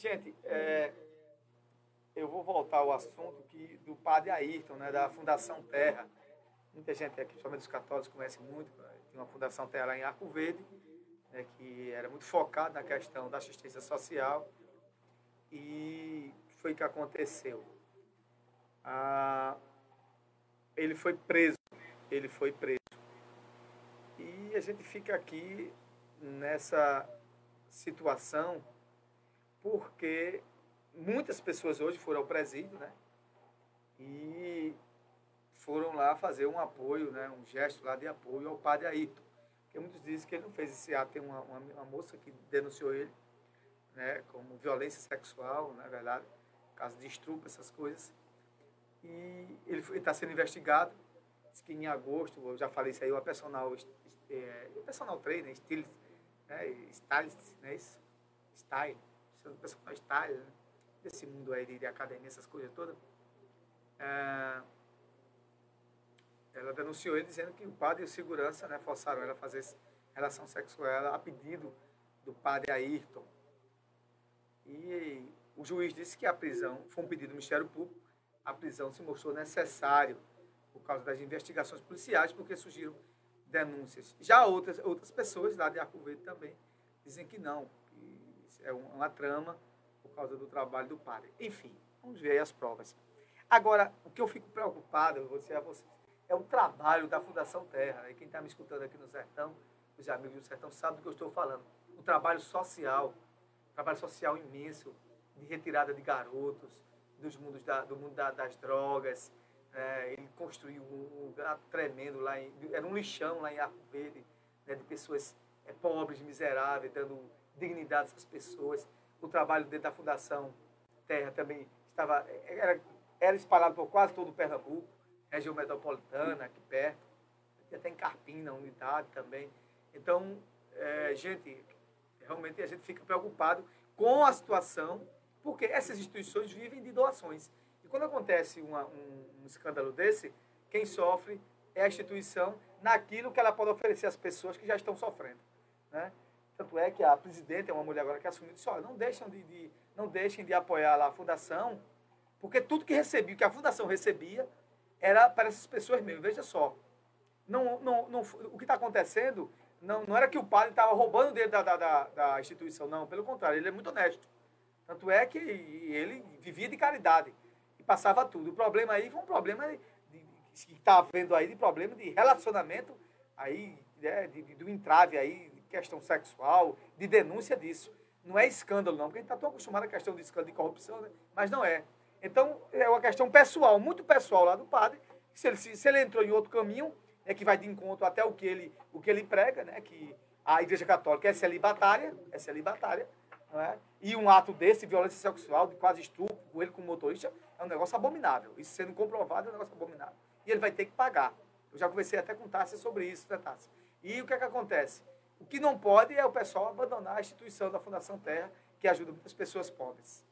gente, é, eu vou voltar ao assunto que, do padre Ayrton, né, da Fundação Terra. Muita gente aqui, principalmente os católicos, conhece muito. Tinha uma Fundação Terra lá em Arco Verde, né, que era muito focada na questão da assistência social. E foi que aconteceu. Ah, ele foi preso. Ele foi preso. E a gente fica aqui nessa situação porque muitas pessoas hoje foram ao presídio, né? E foram lá fazer um apoio, né? Um gesto lá de apoio ao padre Ayrton. Porque muitos dizem que ele não fez esse ato. Tem uma, uma, uma moça que denunciou ele, né? Como violência sexual, na verdade, caso de estupro, essas coisas. E ele está sendo investigado. Diz que em agosto, eu já falei isso aí, o personal, é, o personal trainer, stylist, né? Stylist, né? Style, o personal style, né? desse mundo aí de, de academia, essas coisas todas, é, ela denunciou ele dizendo que o padre e o segurança né, forçaram ela a fazer relação sexual a pedido do padre Ayrton. E o juiz disse que a prisão foi um pedido do Ministério Público, a prisão se mostrou necessário por causa das investigações policiais, porque surgiram denúncias. Já outras, outras pessoas lá de Arco Verde também dizem que não, que é uma trama por causa do trabalho do padre. Enfim, vamos ver aí as provas. Agora, o que eu fico preocupado, eu vou dizer a vocês, é o trabalho da Fundação Terra. E quem está me escutando aqui no Sertão, os amigos do Sertão, sabem do que eu estou falando. O trabalho social, trabalho social imenso, de retirada de garotos, dos mundos da, do mundo da, das drogas. É, ele construiu um lugar tremendo lá, em, era um lixão lá em Arco Verde, né, de pessoas é, pobres, miseráveis, dando dignidade a essas pessoas o trabalho dentro da Fundação Terra também estava, era, era espalhado por quase todo o Pernambuco, região metropolitana, aqui perto, até em Carpina, unidade também. Então, é, gente, realmente a gente fica preocupado com a situação, porque essas instituições vivem de doações. E quando acontece uma, um, um escândalo desse, quem sofre é a instituição naquilo que ela pode oferecer às pessoas que já estão sofrendo. Né? Tanto é que a presidente é uma mulher agora que assumiu disse, olha, não deixem de, de, não deixem de apoiar lá a fundação, porque tudo que recebia, que a fundação recebia, era para essas pessoas mesmo. Veja só, não, não, não, o que está acontecendo não, não era que o padre estava roubando dele da, da, da, da, instituição, não. Pelo contrário, ele é muito honesto. Tanto é que ele vivia de caridade e passava tudo. O problema aí foi um problema que está havendo aí de problema de relacionamento aí, né, de, de, do entrave aí questão sexual, de denúncia disso. Não é escândalo, não, porque a gente está tão acostumado à questão de escândalo de corrupção, né? mas não é. Então, é uma questão pessoal, muito pessoal lá do padre. Se ele, se, se ele entrou em outro caminho, né, que vai de encontro até o que ele, o que ele prega, né, que a Igreja Católica é celibatária, é celibatária, não é? e um ato desse, violência sexual, de quase estupro, com ele como motorista, é um negócio abominável. Isso sendo comprovado é um negócio abominável. E ele vai ter que pagar. Eu já conversei até com Tássia sobre isso, né, Tássia? E o que é que acontece? O que não pode é o pessoal abandonar a instituição da Fundação Terra, que ajuda muitas pessoas pobres.